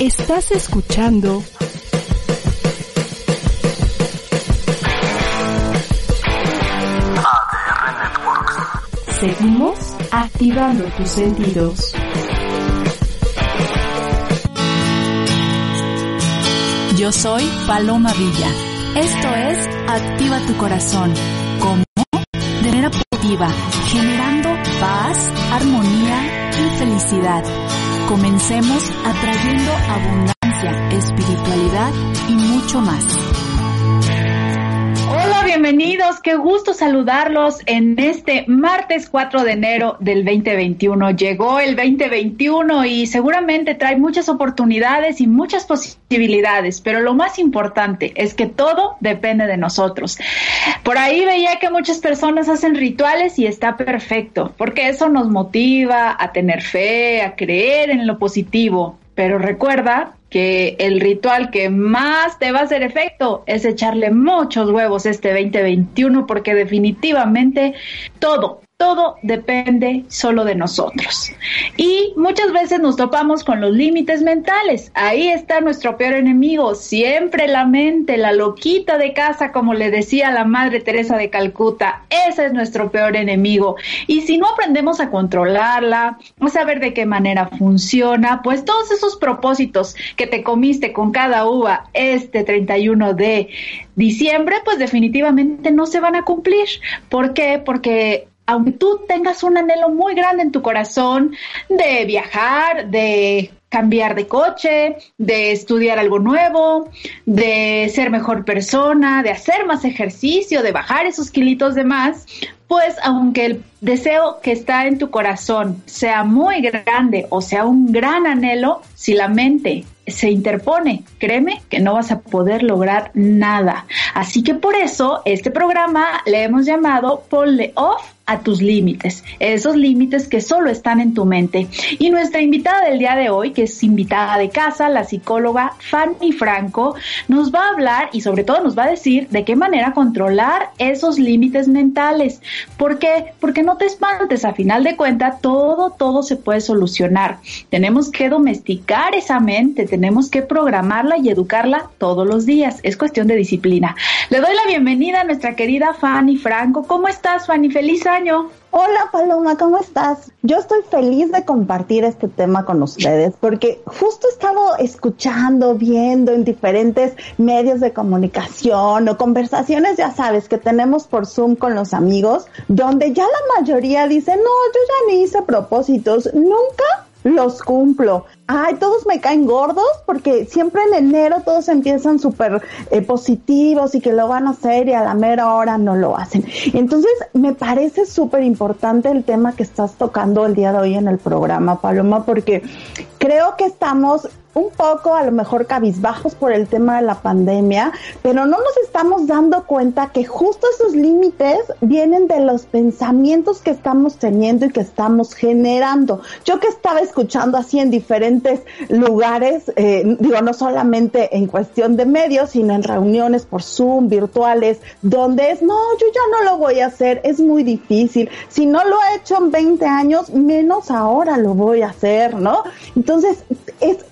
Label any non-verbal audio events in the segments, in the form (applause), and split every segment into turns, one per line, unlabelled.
Estás escuchando
ADR Networks.
Seguimos activando tus sentidos.
Yo soy Paloma Villa. Esto es Activa tu corazón. ¿Cómo? Generando paz, armonía y felicidad. Comencemos atrayendo abundancia, espiritualidad y mucho más.
Hola, bienvenidos. Qué gusto saludarlos en este martes 4 de enero del 2021. Llegó el 2021 y seguramente trae muchas oportunidades y muchas posibilidades, pero lo más importante es que todo depende de nosotros. Por ahí veía que muchas personas hacen rituales y está perfecto, porque eso nos motiva a tener fe, a creer en lo positivo. Pero recuerda que el ritual que más te va a hacer efecto es echarle muchos huevos este 2021 porque definitivamente todo, todo depende solo de nosotros. Y muchas veces nos topamos con los límites mentales. Ahí está nuestro peor enemigo, siempre la mente, la loquita de casa, como le decía la Madre Teresa de Calcuta. Ese es nuestro peor enemigo. Y si no aprendemos a controlarla, a saber de qué manera funciona, pues todos esos propósitos que te comiste con cada uva este 31 de diciembre, pues definitivamente no se van a cumplir. ¿Por qué? Porque aunque tú tengas un anhelo muy grande en tu corazón de viajar, de cambiar de coche, de estudiar algo nuevo, de ser mejor persona, de hacer más ejercicio, de bajar esos kilitos de más, pues aunque el deseo que está en tu corazón sea muy grande o sea un gran anhelo, si la mente se interpone, créeme que no vas a poder lograr nada. Así que por eso este programa le hemos llamado Ponle Off a tus límites, esos límites que solo están en tu mente. Y nuestra invitada del día de hoy, que es invitada de casa, la psicóloga Fanny Franco, nos va a hablar y sobre todo nos va a decir de qué manera controlar esos límites mentales. ¿Por qué? Porque no te espantes, a final de cuentas todo, todo se puede solucionar. Tenemos que domesticar esa mente, tenemos que programarla y educarla todos los días. Es cuestión de disciplina. Le doy la bienvenida a nuestra querida Fanny Franco. ¿Cómo estás, Fanny? Feliz
Hola Paloma, ¿cómo estás? Yo estoy feliz de compartir este tema con ustedes porque justo he estado escuchando, viendo en diferentes medios de comunicación o conversaciones, ya sabes, que tenemos por Zoom con los amigos, donde ya la mayoría dice, no, yo ya ni hice propósitos, nunca los cumplo. Ay, todos me caen gordos porque siempre en enero todos empiezan súper eh, positivos y que lo van a hacer y a la mera hora no lo hacen. Entonces, me parece súper importante el tema que estás tocando el día de hoy en el programa, Paloma, porque creo que estamos un poco a lo mejor cabizbajos por el tema de la pandemia, pero no nos estamos dando cuenta que justo esos límites vienen de los pensamientos que estamos teniendo y que estamos generando. Yo que estaba escuchando así en diferentes lugares, eh, digo, no solamente en cuestión de medios, sino en reuniones por Zoom, virtuales, donde es, no, yo ya no lo voy a hacer, es muy difícil. Si no lo he hecho en 20 años, menos ahora lo voy a hacer, ¿no? Entonces, es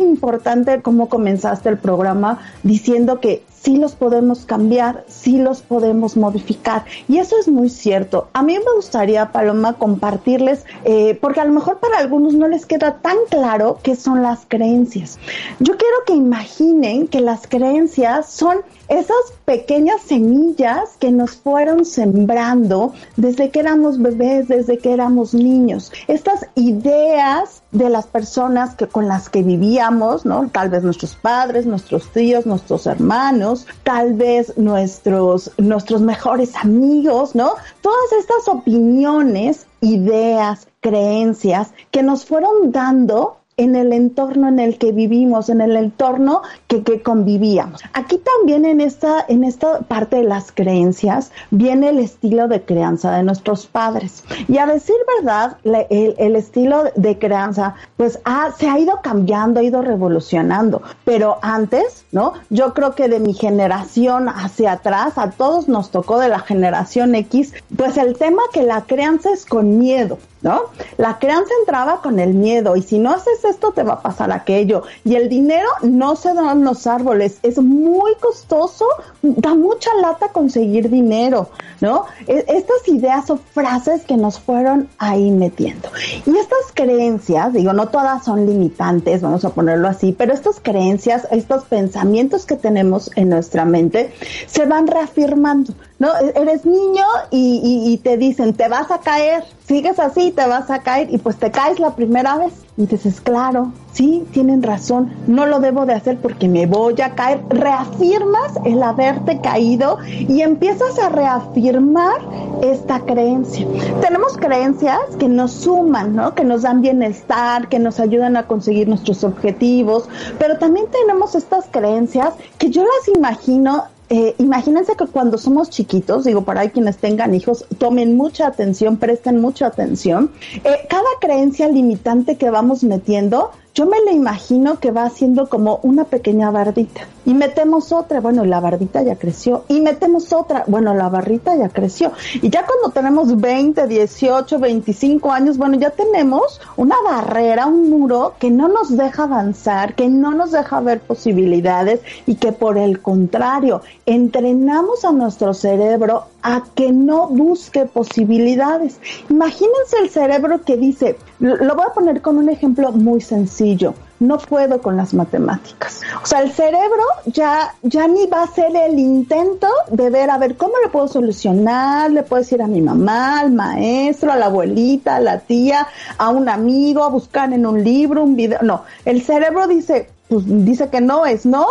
importante cómo comenzaste el programa diciendo que sí los podemos cambiar, sí los podemos modificar. Y eso es muy cierto. A mí me gustaría, Paloma, compartirles, eh, porque a lo mejor para algunos no les queda tan claro qué son las creencias. Yo quiero que imaginen que las creencias son esas pequeñas semillas que nos fueron sembrando desde que éramos bebés, desde que éramos niños. Estas ideas de las personas que con las que vivíamos, ¿no? Tal vez nuestros padres, nuestros tíos, nuestros hermanos, tal vez nuestros nuestros mejores amigos, ¿no? Todas estas opiniones, ideas, creencias que nos fueron dando en el entorno en el que vivimos, en el entorno que, que convivíamos. Aquí también en esta, en esta parte de las creencias viene el estilo de crianza de nuestros padres. Y a decir verdad, el, el, estilo de crianza pues ha, se ha ido cambiando, ha ido revolucionando. Pero antes, ¿no? Yo creo que de mi generación hacia atrás, a todos nos tocó de la generación X, pues el tema que la crianza es con miedo. ¿No? La crianza entraba con el miedo y si no haces esto te va a pasar aquello. Y el dinero no se da en los árboles, es muy costoso, da mucha lata conseguir dinero, ¿no? E, estas ideas o frases que nos fueron ahí metiendo. Y estas creencias, digo, no todas son limitantes, vamos a ponerlo así, pero estas creencias, estos pensamientos que tenemos en nuestra mente se van reafirmando. ¿No? E-, eres niño y, te dicen, te vas a caer, sigues así, te vas a caer y pues te caes la primera vez. Y dices, claro, sí, tienen razón, no lo debo de hacer porque me voy a caer. Reafirmas el haberte caído y empiezas a reafirmar esta creencia. Tenemos creencias que nos suman, ¿no? Que nos dan bienestar, que nos ayudan a conseguir nuestros objetivos, pero también tenemos estas creencias que yo las imagino eh, imagínense que cuando somos chiquitos, digo, para quienes tengan hijos, tomen mucha atención, presten mucha atención. Eh, cada creencia limitante que vamos metiendo yo me la imagino que va haciendo como una pequeña bardita. Y metemos otra, bueno, la bardita ya creció. Y metemos otra, bueno, la barrita ya creció. Y ya cuando tenemos 20, 18, 25 años, bueno, ya tenemos una barrera, un muro que no nos deja avanzar, que no nos deja ver posibilidades y que por el contrario, entrenamos a nuestro cerebro a que no busque posibilidades. Imagínense el cerebro que dice, lo voy a poner con un ejemplo muy sencillo. No puedo con las matemáticas. O sea, el cerebro ya, ya ni va a hacer el intento de ver, a ver, ¿cómo le puedo solucionar? Le puedo decir a mi mamá, al maestro, a la abuelita, a la tía, a un amigo, a buscar en un libro, un video. No, el cerebro dice, pues dice que no es no,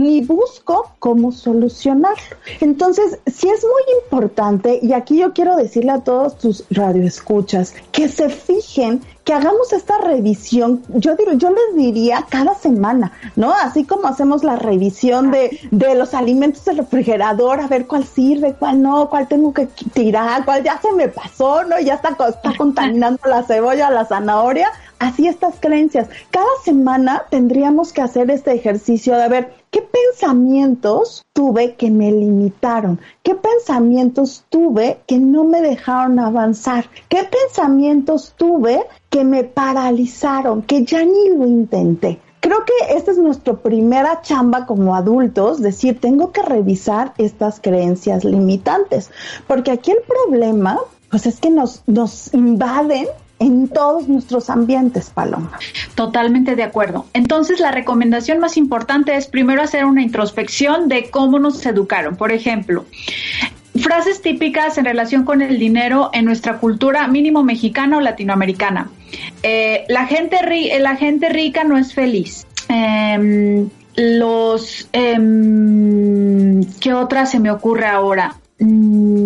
ni busco cómo solucionarlo. Entonces, sí es muy importante, y aquí yo quiero decirle a todos tus radioescuchas, que se fijen que hagamos esta revisión, yo digo, yo les diría cada semana, ¿no? Así como hacemos la revisión de, de los alimentos del refrigerador, a ver cuál sirve, cuál no, cuál tengo que tirar, cuál ya se me pasó, ¿no? Ya está, está contaminando la cebolla, la zanahoria, así estas creencias. Cada semana tendríamos que hacer este ejercicio de ver qué pensamientos tuve que me limitaron, qué pensamientos tuve que no me dejaron avanzar, qué pensamientos tuve que me paralizaron, que ya ni lo intenté. Creo que esta es nuestra primera chamba como adultos, decir, tengo que revisar estas creencias limitantes, porque aquí el problema, pues es que nos, nos invaden en todos nuestros ambientes, Paloma.
Totalmente de acuerdo. Entonces, la recomendación más importante es primero hacer una introspección de cómo nos educaron. Por ejemplo, frases típicas en relación con el dinero en nuestra cultura mínimo mexicana o latinoamericana. Eh, la, gente la gente rica no es feliz. Em, los... Em, ¿Qué otra se me ocurre ahora? Mm,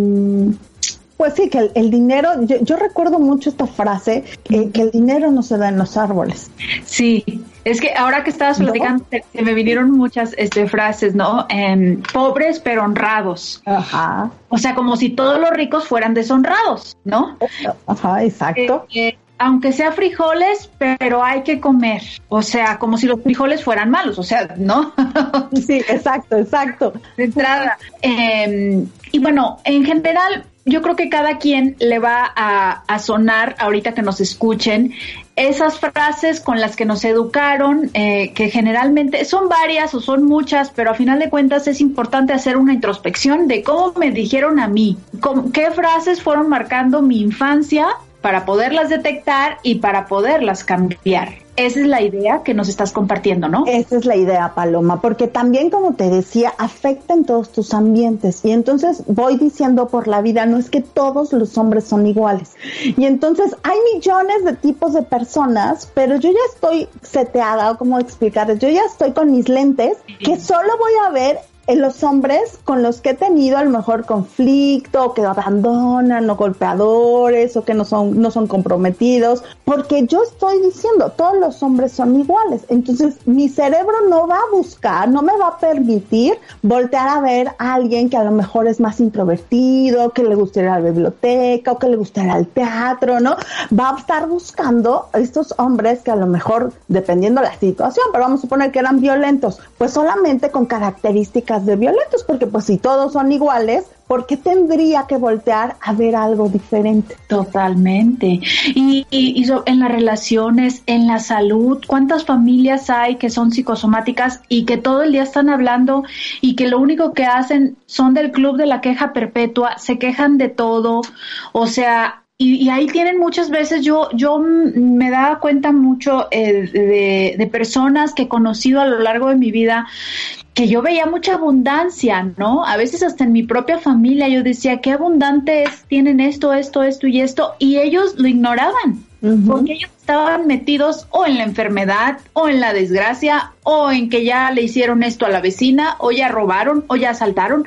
pues sí, que el, dinero, yo, recuerdo mucho esta frase, que el dinero no se da en los árboles.
Sí, es que ahora que estabas platicando, se, me vinieron muchas este, frases, ¿no? Em, pobres pero honrados. Ajá. O sea, como si todos los ricos fueran deshonrados, ¿no?
Ajá, exacto.
Eh, eh, aunque sea frijoles, pero hay que comer. O sea, como si los frijoles fueran malos, o sea, ¿no?
sí, exacto, exacto.
De entrada. Em, y bueno, en general, yo creo que cada quien le va a, sonar ahorita que nos escuchen esas frases con las que nos educaron, eh, que generalmente son varias o son muchas, pero a final de cuentas es importante hacer una introspección de cómo me dijeron a mí, qué frases fueron marcando mi infancia para poderlas detectar y para poderlas cambiar. Esa es la idea que nos estás compartiendo, ¿no?
Esa es la idea, Paloma, porque también, como te decía, afecta en todos tus ambientes. Y entonces voy diciendo por la vida, no es que todos los hombres son iguales. Y entonces hay millones de tipos de personas, pero yo ya estoy seteada, o como explicar, yo ya estoy con mis lentes, que solo voy a ver en los hombres con los que he tenido a lo mejor conflicto, que abandonan, o golpeadores, o que no son, no son comprometidos, porque yo estoy diciendo, todos los hombres son iguales. Entonces, mi cerebro no va a buscar, no me va a permitir voltear a ver a alguien que a lo mejor es más introvertido, que le gusta ir a la biblioteca, o que le gusta ir al teatro, ¿no? Va a estar buscando estos hombres que a lo mejor, dependiendo de la situación, pero vamos a suponer que eran violentos, pues solamente con características de violentos, porque pues si todos son iguales, ¿por qué tendría que voltear a ver algo diferente?
Totalmente. Y, y, en las relaciones, en la salud, ¿cuántas familias hay que son psicosomáticas y que todo el día están hablando y que lo único que hacen son del club de la queja perpetua, se quejan de todo? O sea, y, ahí tienen muchas veces, yo, yo me daba cuenta mucho eh, de, de, personas que he conocido a lo largo de mi vida que yo veía mucha abundancia, ¿no? A veces hasta en mi propia familia yo decía, qué abundantes tienen esto, esto, esto y esto, y ellos lo ignoraban, porque ellos estaban metidos o en la enfermedad, o en la desgracia, o en que ya le hicieron esto a la vecina, o ya robaron, o ya asaltaron.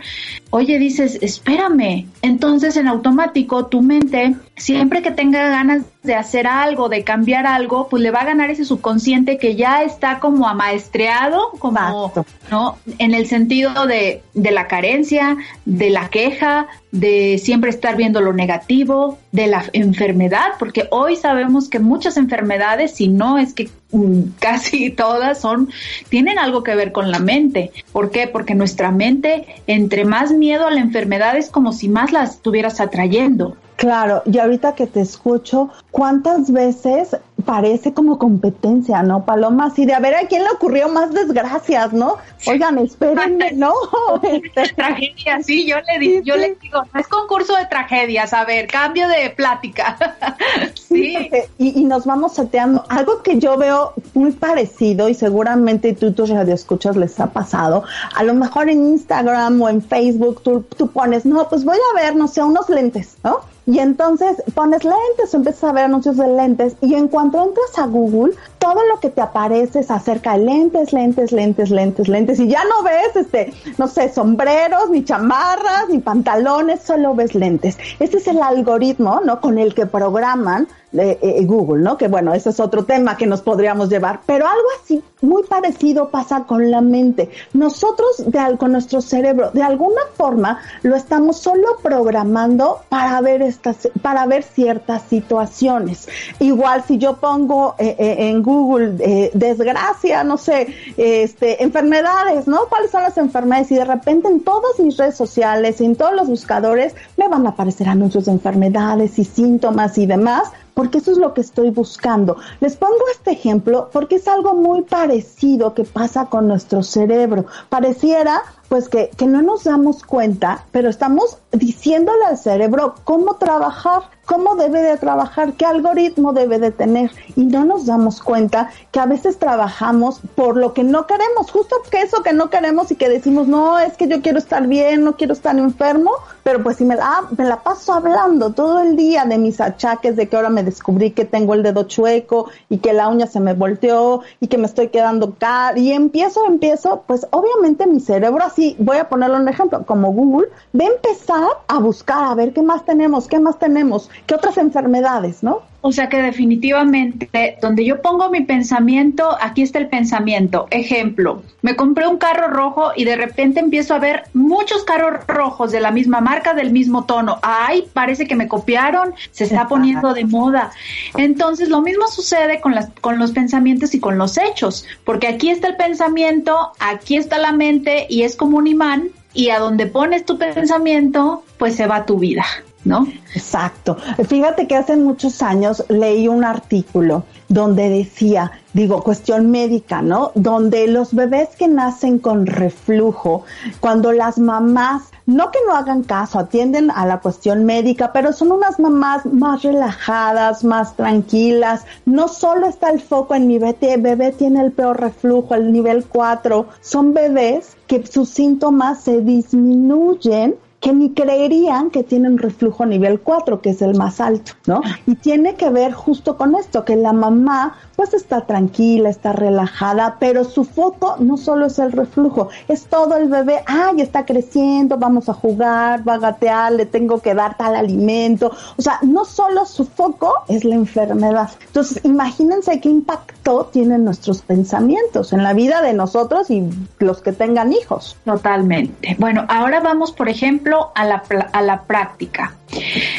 Oye, dices, espérame. Entonces, en automático, tu mente, siempre que tenga ganas de hacer algo, de cambiar algo, pues le va a ganar ese subconsciente que ya está como amaestreado, como, ¿no? En el sentido de, de la carencia, de la queja, de siempre estar viendo lo negativo, de la enfermedad, porque hoy sabemos que muchas enfermedades, si no es que mm, (laughs) casi todas son, tienen algo que ver con la mente. ¿Por qué? Porque nuestra mente, entre más miedo a la enfermedad, es como si más la estuvieras atrayendo.
Claro, y ahorita que te escucho, ¿cuántas veces parece como competencia, ¿no, Paloma? Así de a ver a quién le ocurrió más desgracias, ¿no? Oigan, espérenme, (laughs) ¿no? (laughs)
Este... Tragedia, sí, yo le, digo, yo le digo, no es concurso de tragedias, a ver, cambio de plática. (laughs)
sí. y, y, nos vamos seteando. Algo que yo veo muy parecido y seguramente tú, tus radioescuchas les ha pasado, a lo mejor en Instagram o en Facebook tú, tú pones, no, pues voy a ver, no sé, unos lentes, ¿no? Y entonces pones lentes, empiezas a ver anuncios de lentes y en cuanto entras a Google, todo lo que te aparece es acerca de lentes, lentes, lentes, lentes, lentes y ya no ves, este, no sé, sombreros, ni chamarras, ni pantalones, solo ves lentes. Este es el algoritmo, ¿no? Con el que programan eh, eh, Google, ¿no? Que bueno, ese es otro tema que nos podríamos llevar, pero algo así muy parecido pasa con la mente. Nosotros, con nuestro cerebro, de alguna forma, lo estamos solo programando para ver estas, para ver ciertas situaciones. Igual si yo pongo eh, en Google desgracia, no sé, este, enfermedades, ¿no? ¿Cuáles son las enfermedades? Y de repente en todas mis redes sociales, en todos los buscadores, me van a aparecer anuncios de enfermedades y síntomas y demás porque eso es lo que estoy buscando. Les pongo este ejemplo porque es algo muy parecido que pasa con nuestro cerebro. Pareciera pues que, que no nos damos cuenta, pero estamos diciéndole al cerebro cómo trabajar, cómo debe de trabajar, qué algoritmo debe de tener. Y no nos damos cuenta que a veces trabajamos por lo que no queremos, justo que eso que no queremos y que decimos, no, es que yo quiero estar bien, no quiero estar enfermo, pero pues si me la, me la paso hablando todo el día de mis achaques, de que ahora me descubrí que tengo el dedo chueco y que la uña se me volteó y que me estoy quedando car y empiezo, empiezo, pues obviamente mi cerebro así, voy a ponerlo un ejemplo, como Google, a empezar a buscar, a ver qué más tenemos, qué más tenemos, qué otras enfermedades, ¿no?
O sea que definitivamente, donde yo pongo mi pensamiento, aquí está el pensamiento. Ejemplo, me compré un carro rojo y de repente empiezo a ver muchos carros rojos de la misma marca, del mismo tono. Ay, parece que me copiaron, se está poniendo de moda. Entonces, lo mismo sucede con, las, con los pensamientos y con los hechos, porque aquí está el pensamiento, aquí está la mente y es como un imán y a donde pones tu pensamiento, pues se va tu vida. ¿No?
Exacto. Fíjate que hace muchos años leí un artículo donde decía, digo, cuestión médica, ¿no? Donde los bebés que nacen con reflujo, cuando las mamás, no que no hagan caso, atienden a la cuestión médica, pero son unas mamás más relajadas, más tranquilas, no solo está el foco en mi bebé, bebé tiene el peor reflujo, el nivel 4, son bebés que sus síntomas se disminuyen que ni creerían que tienen reflujo nivel 4, que es el más alto, ¿no? Y tiene que ver justo con esto, que la mamá pues está tranquila, está relajada, pero su foco no solo es el reflujo, es todo el bebé, ay, está creciendo, vamos a jugar, va a gatear, le tengo que dar tal alimento, o sea, no solo su foco es la enfermedad. Entonces, imagínense qué impacto tienen nuestros pensamientos en la vida de nosotros y los que tengan hijos.
Totalmente. Bueno, ahora vamos, por ejemplo, a la, a la práctica.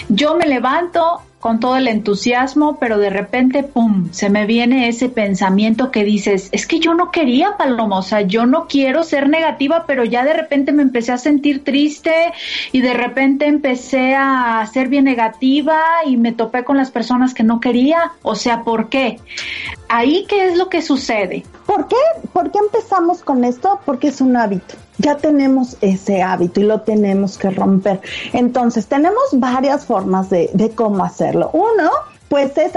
Yo me levanto con todo el entusiasmo, pero de repente, ¡pum!, se me viene ese pensamiento que dices, es que yo no quería, Paloma, o sea, yo no quiero ser negativa, pero ya de repente me empecé a sentir triste y de repente empecé a ser bien negativa y me topé con las personas que no quería, o sea, ¿por qué? Ahí, ¿qué es lo que sucede?
¿Por qué? ¿Por qué empezamos con esto? Porque es un hábito ya tenemos ese hábito y lo tenemos que romper. Entonces, tenemos varias formas de, de cómo hacerlo. Uno, pues es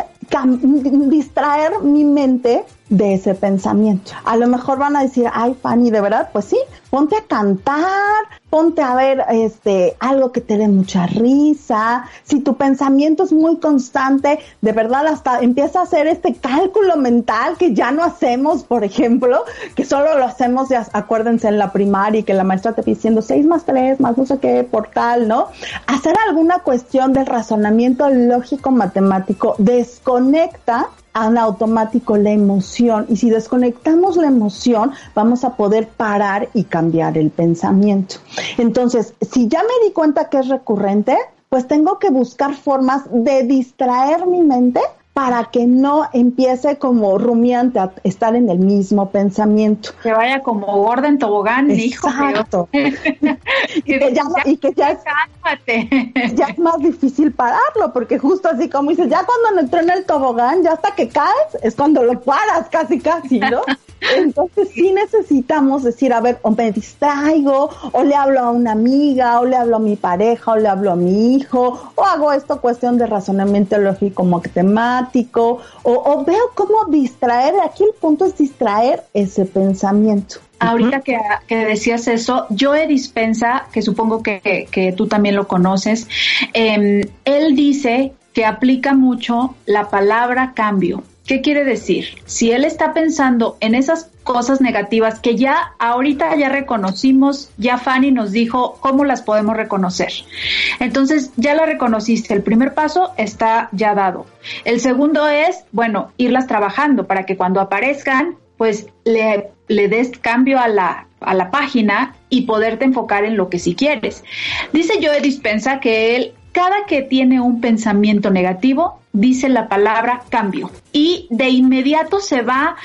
distraer mi mente de ese pensamiento. A lo mejor van a decir, ay, Fanny, de verdad, pues sí, ponte a cantar, ponte a ver este algo que te dé mucha risa. Si tu pensamiento es muy constante, de verdad hasta empieza a hacer este cálculo mental que ya no hacemos, por ejemplo, que solo lo hacemos, ya acuérdense en la primaria y que la maestra te diciendo 6 más 3 más no sé qué, por tal, ¿no? Hacer alguna cuestión del razonamiento lógico matemático desconecta en automático la emoción y si desconectamos la emoción vamos a poder parar y cambiar el pensamiento. Entonces, si ya me di cuenta que es recurrente, pues tengo que buscar formas de distraer mi mente para que no empiece como rumiante a estar en el mismo pensamiento.
Que vaya como gorda en tobogán,
Exacto. (laughs) y, que ya, y que ya, es, (laughs) ya es más difícil pararlo, porque justo así como dices, ya cuando entró en el tobogán, ya hasta que caes, es cuando lo paras casi casi, ¿no? (laughs) Entonces sí necesitamos decir, a ver, o me distraigo, o le hablo a una amiga, o le hablo a mi pareja, o le hablo a mi hijo, o hago esto cuestión de razonamiento lógico matemático, o, o veo cómo distraer, aquí el punto es distraer ese pensamiento.
Ahorita que, que, decías eso, Joe Dispensa, que supongo que, que tú también lo conoces, eh, él dice que aplica mucho la palabra cambio. ¿Qué quiere decir? Si él está pensando en esas cosas negativas que ya ahorita ya reconocimos, ya Fanny nos dijo cómo las podemos reconocer. Entonces ya la reconociste, el primer paso está ya dado. El segundo es, bueno, irlas trabajando para que cuando aparezcan, pues le, des cambio a la, a la página y poderte enfocar en lo que sí quieres. Dice Joe Dispensa que él cada que tiene un pensamiento negativo, dice la palabra cambio y de inmediato se va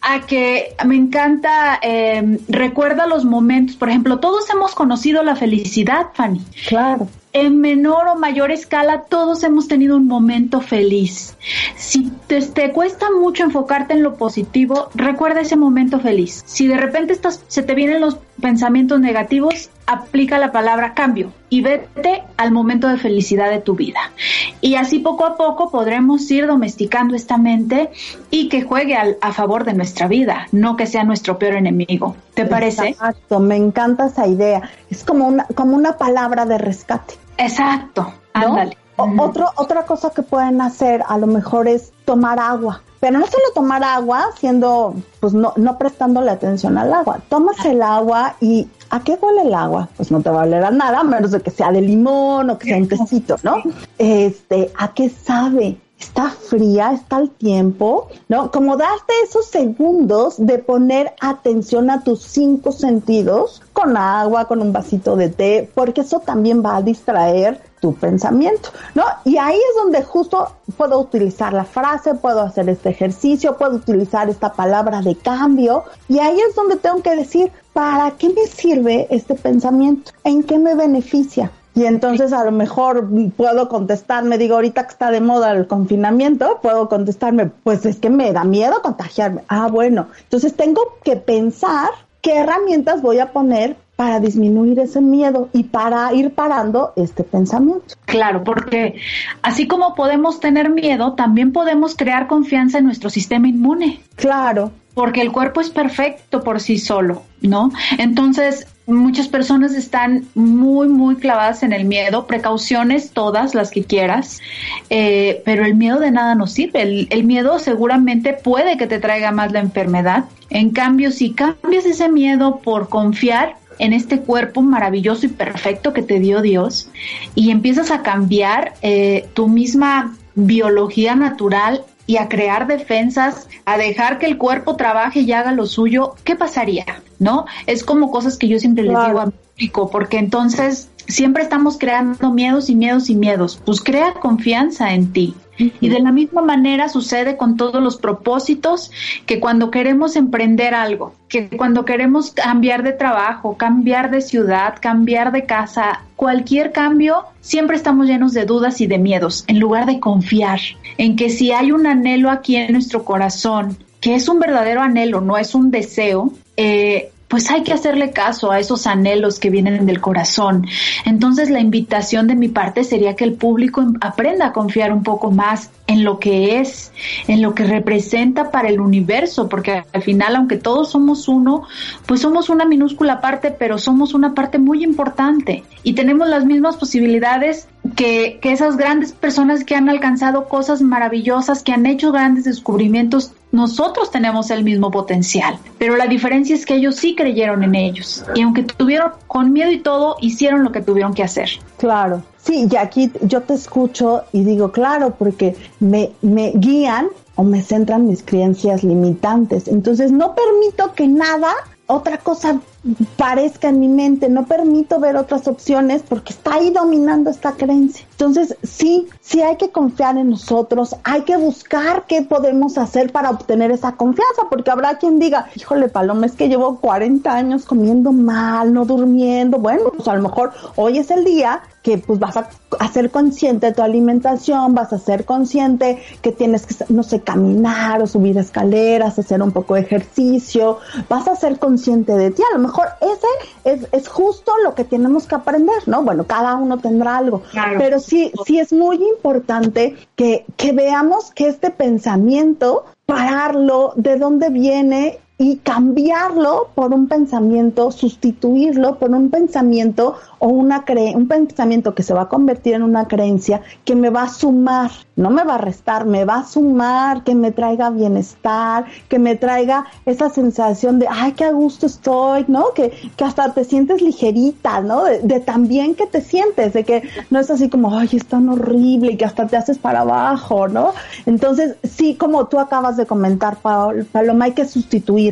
a que me encanta, eh, recuerda los momentos, por ejemplo, todos hemos conocido la felicidad, Fanny.
Claro
en menor o mayor escala, todos hemos tenido un momento feliz. Si te, cuesta mucho enfocarte en lo positivo, recuerda ese momento feliz. Si de repente estás, se te vienen los pensamientos negativos, aplica la palabra cambio y vete al momento de felicidad de tu vida. Y así poco a poco podremos ir domesticando esta mente y que juegue a favor de nuestra vida, no que sea nuestro peor enemigo. ¿Te parece?
Exacto, me encanta esa idea. Es como una, como una palabra de rescate.
Exacto,
ándale. Otro, otra cosa que pueden hacer a lo mejor es tomar agua, pero no solo tomar agua siendo, pues no, no prestándole atención al agua. Tomas el agua y ¿a qué huele el agua? Pues no te va a oler a nada, a menos de que sea de limón o que sea un tecito, ¿no? Este, ¿a qué sabe? Está fría, está al tiempo, ¿no? Como darte esos segundos de poner atención a tus cinco sentidos con agua, con un vasito de té, porque eso también va a distraer tu pensamiento, ¿no? Y ahí es donde justo puedo utilizar la frase, puedo hacer este ejercicio, puedo utilizar esta palabra de cambio, y ahí es donde tengo que decir, ¿para qué me sirve este pensamiento? ¿En qué me beneficia? Y entonces a lo mejor puedo contestarme, digo, ahorita que está de moda el confinamiento, puedo contestarme, pues es que me da miedo contagiarme. Ah, bueno, entonces tengo que pensar qué herramientas voy a poner para disminuir ese miedo y para ir parando este pensamiento.
Claro, porque así como podemos tener miedo, también podemos crear confianza en nuestro sistema inmune.
Claro.
Porque el cuerpo es perfecto por sí solo ¿no? Entonces, muchas personas están muy, muy clavadas en el miedo, precauciones todas las que quieras, eh, pero el miedo de nada nos sirve. El, miedo seguramente puede que te traiga más la enfermedad. En cambio, si cambias ese miedo por confiar en este cuerpo maravilloso y perfecto que te dio Dios y empiezas a cambiar eh, tu misma biología natural y a crear defensas, a dejar que el cuerpo trabaje y haga lo suyo, ¿qué pasaría? ¿No? Es como cosas que yo siempre les digo a mi público, porque entonces siempre estamos creando miedos y miedos y miedos. Pues crea confianza en ti. Y de la misma manera sucede con todos los propósitos que cuando queremos emprender algo, que cuando queremos cambiar de trabajo, cambiar de ciudad, cambiar de casa, cualquier cambio, siempre estamos llenos de dudas y de miedos, en lugar de confiar en que si hay un anhelo aquí en nuestro corazón, que es un verdadero anhelo, no es un deseo, eh, pues hay que hacerle caso a esos anhelos que vienen del corazón. Entonces la invitación de mi parte sería que el público aprenda a confiar un poco más en lo que es, en lo que representa para el universo, porque al final, aunque todos somos uno, pues somos una minúscula parte, pero somos una parte muy importante y tenemos las mismas posibilidades que esas grandes personas que han alcanzado cosas maravillosas, que han hecho grandes descubrimientos, nosotros tenemos el mismo potencial, pero la diferencia es que ellos sí creyeron en ellos y aunque tuvieron con miedo y todo, hicieron lo que tuvieron que hacer.
Claro. Sí, y aquí yo te escucho y digo, claro, porque me, me guían o me centran mis creencias limitantes. Entonces no permito que nada, otra cosa parezca en mi mente, no permito ver otras opciones porque está ahí dominando esta creencia. Entonces, sí, sí hay que confiar en nosotros, hay que buscar qué podemos hacer para obtener esa confianza, porque habrá quien diga, híjole, Paloma, es que llevo 40 años comiendo mal, no durmiendo. Bueno, pues a lo mejor hoy es el día que pues vas a, ser consciente de tu alimentación, vas a ser consciente que tienes que, no sé, caminar o subir escaleras, hacer un poco de ejercicio, vas a ser consciente de ti. A lo ese es, es justo lo que tenemos que aprender, ¿no? Bueno, cada uno tendrá algo, claro. pero sí, sí es muy importante que, que veamos que este pensamiento, pararlo, de dónde viene y cambiarlo por un pensamiento, sustituirlo por un pensamiento o una cre un pensamiento que se va a convertir en una creencia que me va a sumar, no me va a restar, me va a sumar, que me traiga bienestar, que me traiga esa sensación de, ay, qué a gusto estoy, ¿no? Que, que hasta te sientes ligerita, ¿no? De, de tan bien que te sientes, de que no es así como, ay, es tan horrible y que hasta te haces para abajo, ¿no? Entonces, sí, como tú acabas de comentar, Paloma, hay que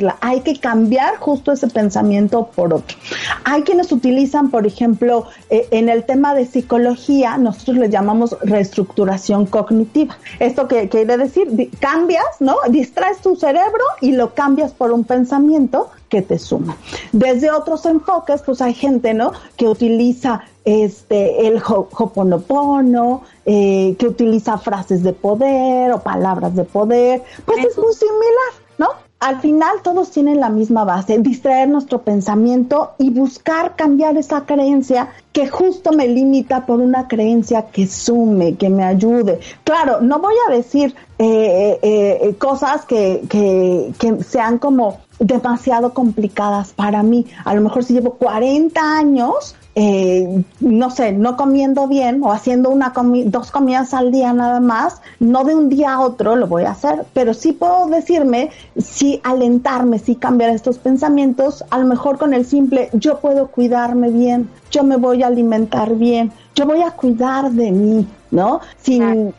sustituirla, hay que cambiar justo ese pensamiento por otro. Hay quienes utilizan, por ejemplo, eh, en el tema de psicología, nosotros le llamamos reestructuración cognitiva. ¿Esto que quiere decir? Cambias, ¿no? Distraes tu cerebro y lo cambias por un pensamiento que te suma. Desde otros enfoques, pues hay gente, ¿no? Que utiliza este, el hoponopono, eh, que utiliza frases de poder o palabras de poder, pues es muy similar. Al final todos tienen la misma base, distraer nuestro pensamiento y buscar cambiar esa creencia que justo me limita por una creencia que sume, que me ayude. Claro, no voy a decir eh, eh, cosas que, que, que sean como demasiado complicadas para mí. A lo mejor si llevo 40 años eh, no sé, no comiendo bien o haciendo una comi dos comidas al día nada más, no de un día a otro lo voy a hacer, pero sí puedo decirme, sí alentarme, sí cambiar estos pensamientos, a lo mejor con el simple, yo puedo cuidarme bien, yo me voy a alimentar bien, yo voy a cuidar de mí, ¿no? Sin,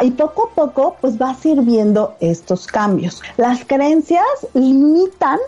y poco a poco pues va sirviendo estos cambios. Las creencias limitan,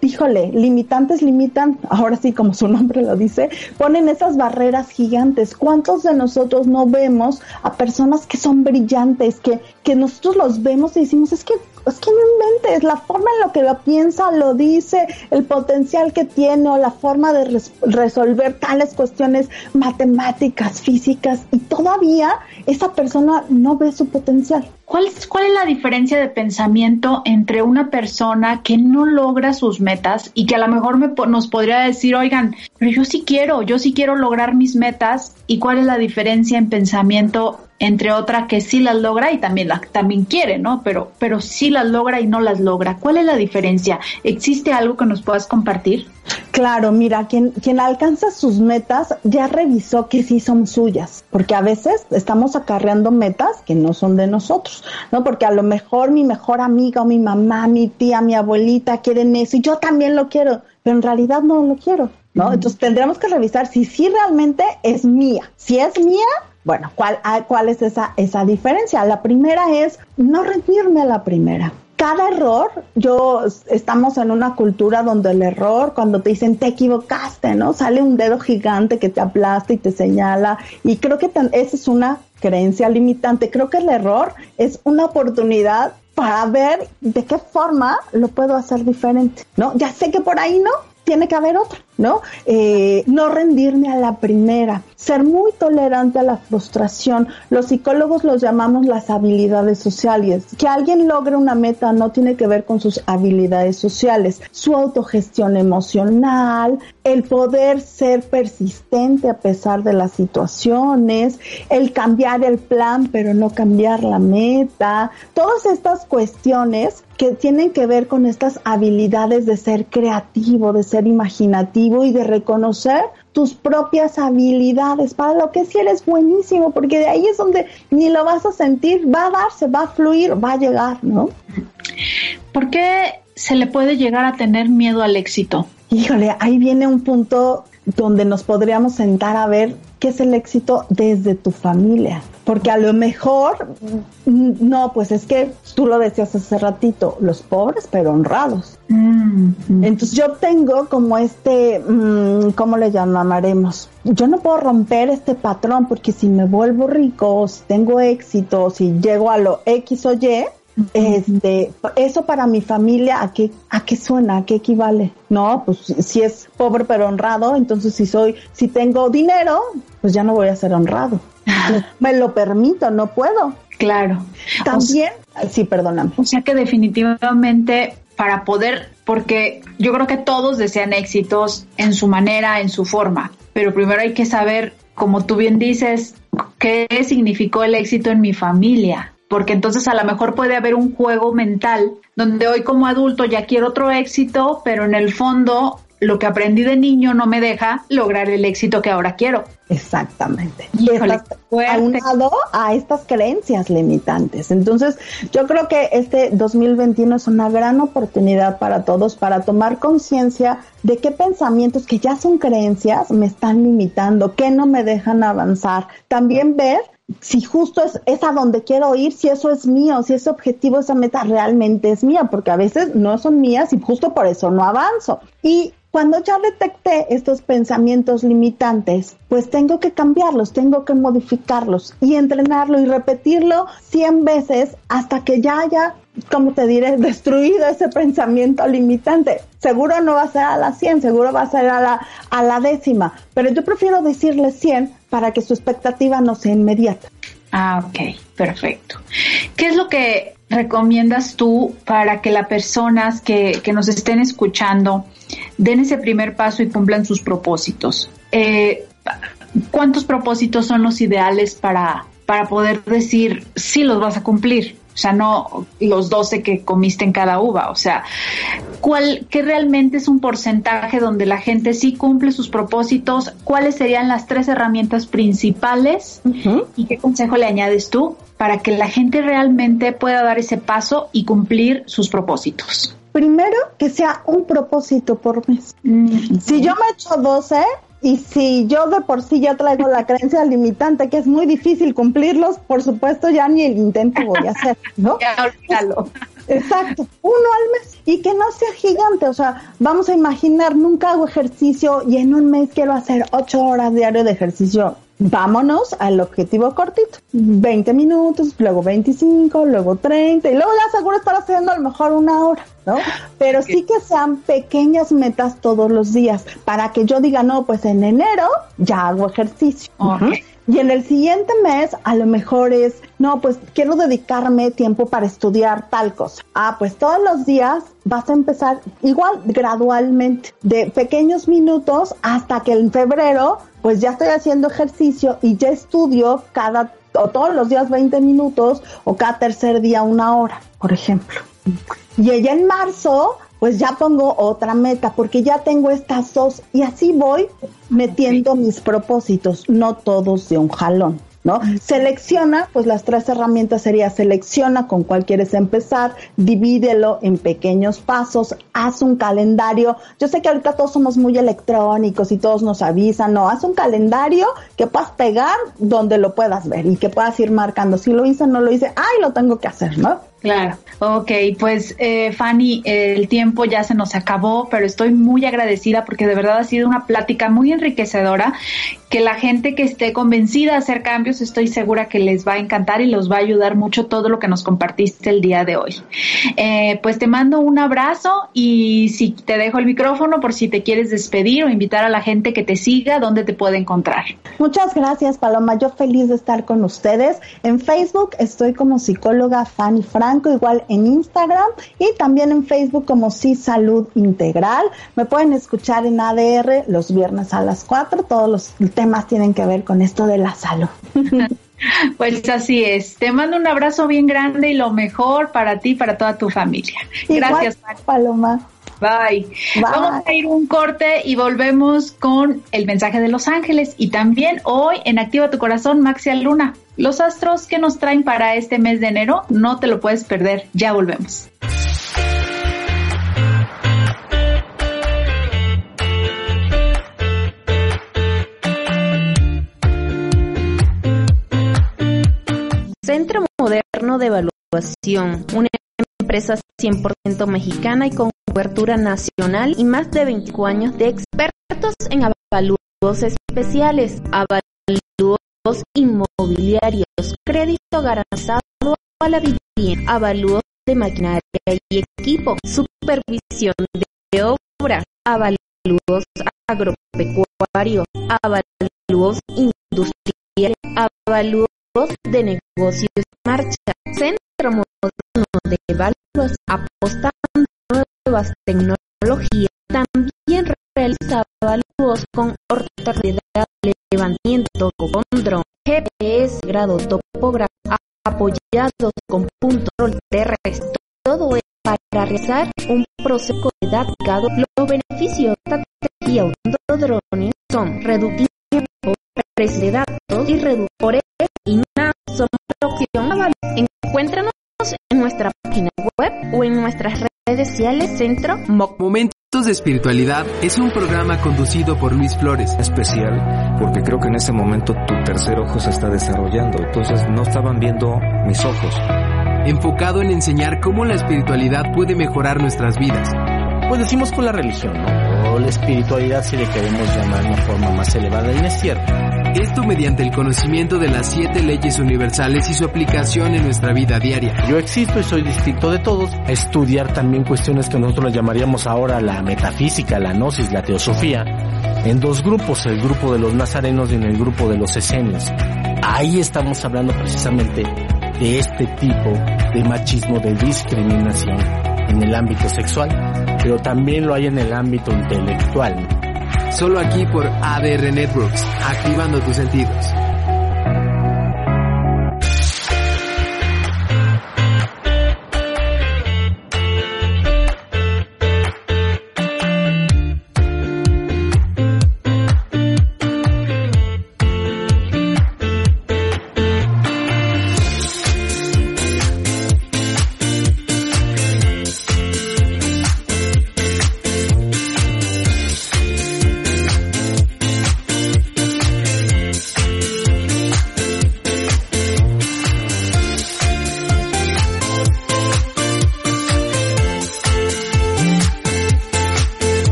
híjole, limitantes limitan, ahora sí como su nombre lo dice, ponen esas barreras gigantes. ¿Cuántos de nosotros no vemos a personas que son brillantes, que, que nosotros los vemos y decimos, es que es que no inventes, la forma en la que lo piensa, lo dice, el potencial que tiene o la forma de res resolver tales cuestiones matemáticas, físicas y todavía esa persona no ve su potencial.
¿Cuál es, ¿Cuál es la diferencia de pensamiento entre una persona que no logra sus metas y que a lo mejor me, nos podría decir, oigan, pero yo sí quiero, yo sí quiero lograr mis metas? ¿Y cuál es la diferencia en pensamiento entre otra que sí las logra y también la, también quiere, ¿no? Pero, pero sí las logra y no las logra. ¿Cuál es la diferencia? ¿Existe algo que nos puedas compartir?
Claro, mira, quien, quien alcanza sus metas ya revisó que sí son suyas, porque a veces estamos acarreando metas que no son de nosotros, ¿no? Porque a lo mejor mi mejor amiga o mi mamá, mi tía, mi abuelita quieren eso y yo también lo quiero, pero en realidad no lo quiero, ¿no? Entonces tendremos que revisar si sí realmente es mía. Si es mía, bueno, ¿cuál, ah, ¿cuál es esa, esa diferencia? La primera es no rendirme a la primera. Cada error, yo estamos en una cultura donde el error, cuando te dicen te equivocaste, ¿no? Sale un dedo gigante que te aplasta y te señala. Y creo que esa es una creencia limitante. Creo que el error es una oportunidad para ver de qué forma lo puedo hacer diferente, ¿no? Ya sé que por ahí no, tiene que haber otra, ¿no? Eh, no rendirme a la primera, ser muy tolerante a la frustración. Los psicólogos los llamamos las habilidades sociales. Que alguien logre una meta no tiene que ver con sus habilidades sociales, su autogestión emocional, el poder ser persistente a pesar de las situaciones, el cambiar el plan pero no cambiar la meta, todas estas cuestiones que tienen que ver con estas habilidades de ser creativo, de ser imaginativo y de reconocer tus propias habilidades, para lo que si eres buenísimo, porque de ahí es donde ni lo vas a sentir, va a darse, va a fluir, va a llegar, ¿no?
¿Por qué se le puede llegar a tener miedo al éxito?
Híjole, ahí viene un punto donde nos podríamos sentar a ver qué es el éxito desde tu familia. Porque a lo mejor, mm, no, pues es que tú lo decías hace ratito, los pobres pero honrados. Mm, mm. Entonces yo tengo como este, ¿cómo le llamaremos? Yo no puedo romper este patrón porque si me vuelvo rico, si tengo éxito, si llego a lo X o Y, este, eso para mi familia, ¿a qué, ¿a qué suena? ¿A qué equivale? No, pues si es pobre pero honrado, entonces si soy, si tengo dinero, pues ya no voy a ser honrado. (laughs) Me lo permito, no puedo.
Claro.
También, sí, perdóname.
O sea que definitivamente para poder, porque yo creo que todos desean éxitos en su manera, en su forma, pero primero hay que saber, como tú bien dices, qué significó el éxito en mi familia, porque entonces a lo mejor puede haber un juego mental donde hoy como adulto ya quiero otro éxito, pero en el fondo lo que aprendí de niño no me deja lograr el éxito que ahora quiero.
Exactamente. Y estás aunado a estas creencias limitantes. Entonces, yo creo que este 2021 es una gran oportunidad para todos para tomar conciencia de qué pensamientos que ya son creencias me están limitando, que no me dejan avanzar. También ver si justo es, es, a donde quiero ir, si eso es mío, si ese objetivo, esa meta realmente es mía, porque a veces no son mías y justo por eso no avanzo. Y cuando ya detecté estos pensamientos limitantes, pues tengo que cambiarlos, tengo que modificarlos y entrenarlo y repetirlo 100 veces hasta que ya haya, como te diré, (laughs) destruido ese pensamiento limitante. Seguro no va a ser a la 100, seguro va a ser a la, a la décima, pero yo prefiero decirle 100 para que su expectativa no sea inmediata.
Ah, ok, perfecto. ¿Qué es lo que recomiendas tú para que las personas que, que nos estén escuchando den ese primer paso y cumplan sus propósitos. Eh, ¿Cuántos propósitos son los ideales para, para poder decir si los vas a cumplir? O sea, no los 12 que comiste en cada uva. O sea, ¿cuál, ¿qué realmente es un porcentaje donde la gente sí cumple sus propósitos? ¿Cuáles serían las tres herramientas principales? ¿Y qué consejo le añades tú para que la gente realmente pueda dar ese paso y cumplir sus propósitos?
primero que sea un propósito por mes. Mm, si yo me echo 12 y si yo de por sí ya traigo la (laughs) creencia limitante que es muy difícil cumplirlos, por supuesto ya ni el intento voy a hacer, ¿no? (laughs)
Ya olvídalo.
Exacto, uno al mes y que no sea gigante, o sea, vamos a imaginar, nunca hago ejercicio y en un mes quiero hacer ocho horas diario de ejercicio vámonos al objetivo cortito. 20 minutos, luego 25, luego 30 y luego ya seguro estar haciendo a lo mejor una hora, ¿no? Pero sí que sean pequeñas metas todos los días para que yo diga, no, pues en enero ya hago ejercicio. Y en el siguiente mes a lo mejor es, no, pues quiero dedicarme tiempo para estudiar tal cosa. Ah, pues todos los días vas a empezar igual gradualmente, de pequeños minutos hasta que en febrero pues ya estoy haciendo ejercicio y ya estudio cada o todos los días 20 minutos o cada tercer día una hora, por ejemplo. Y ella en marzo, pues ya pongo otra meta porque ya tengo estas dos y así voy metiendo mis propósitos, no todos de un jalón. ¿no? Selecciona, pues las tres herramientas sería selecciona con cuál quieres empezar, divídelo en pequeños pasos, haz un calendario. Yo sé que ahorita todos somos muy electrónicos y todos nos avisan, no, haz un calendario que puedas pegar donde lo puedas ver y que puedas ir marcando. Si lo hice, no lo hice, ay, lo tengo que hacer, ¿no?
Claro, ok, pues eh, Fanny, el tiempo ya se nos acabó, pero estoy muy agradecida porque de verdad ha sido una plática muy enriquecedora, que la gente que esté convencida de hacer cambios, estoy segura que les va a encantar y los va a ayudar mucho todo lo que nos compartiste el día de hoy. Eh, pues te mando un abrazo y si te dejo el micrófono por si te quieres despedir o invitar a la gente que te siga, ¿dónde te puede encontrar?
Muchas gracias, Paloma. Yo feliz de estar con ustedes. En Facebook estoy como psicóloga Fanny Igual en Instagram y también en Facebook como Sí Salud Integral. Me pueden escuchar en ADR los viernes a las 4. Todos los temas tienen que ver con esto de la salud. (laughs)
Pues así es. Te mando un abrazo bien grande y lo mejor para ti y para toda tu familia. Gracias,
Paloma.
Bye. Vamos a ir un corte y volvemos con el mensaje de los ángeles y también hoy en Activa tu Corazón, Maxia Luna. Los astros que nos traen para este mes de enero, no te lo puedes perder. Ya volvemos.
Centro Moderno de Evaluación, una empresa 100% mexicana y con cobertura nacional y más de 25 años de expertos en avalúos especiales, avalúos inmobiliarios, crédito garantizado a la vivienda, avalúos de maquinaria y equipo, supervisión de obras, avalúos agropecuarios, avalúos industriales, avalúos de negocios en marcha, centro moderno de evaluación apostando nuevas tecnologías, también realiza evaluos con ortoridad levantamiento con dron, GPS, grado topográfico, apoyados con punto terrestre. Todo es para realizar un proceso dedicado. Los beneficios de esta tecnología drones son reducir tiempo, de datos y reducir y una opción. Encuéntranos en nuestra página web o en nuestras redes sociales Centro MOC.
Momentos de Espiritualidad es un programa conducido por Luis Flores.
Especial porque creo que en ese momento tu tercer ojo se está desarrollando, entonces no estaban viendo mis ojos.
Enfocado en enseñar cómo la espiritualidad puede mejorar nuestras vidas.
Pues decimos con la religión, ¿no? O la espiritualidad si le queremos llamar de una forma más elevada, y es cierto.
Esto mediante el conocimiento de las siete leyes universales y su aplicación en nuestra vida diaria.
Yo existo y soy distinto de todos. Estudiar también cuestiones que nosotros llamaríamos ahora la metafísica, la gnosis, la teosofía, en dos grupos, el grupo de los nazarenos y en el grupo de los esenios. Ahí estamos hablando precisamente de este tipo de machismo, de discriminación en el ámbito sexual, pero también lo hay en el ámbito intelectual.
Solo aquí por ADR Networks, activando tus sentidos.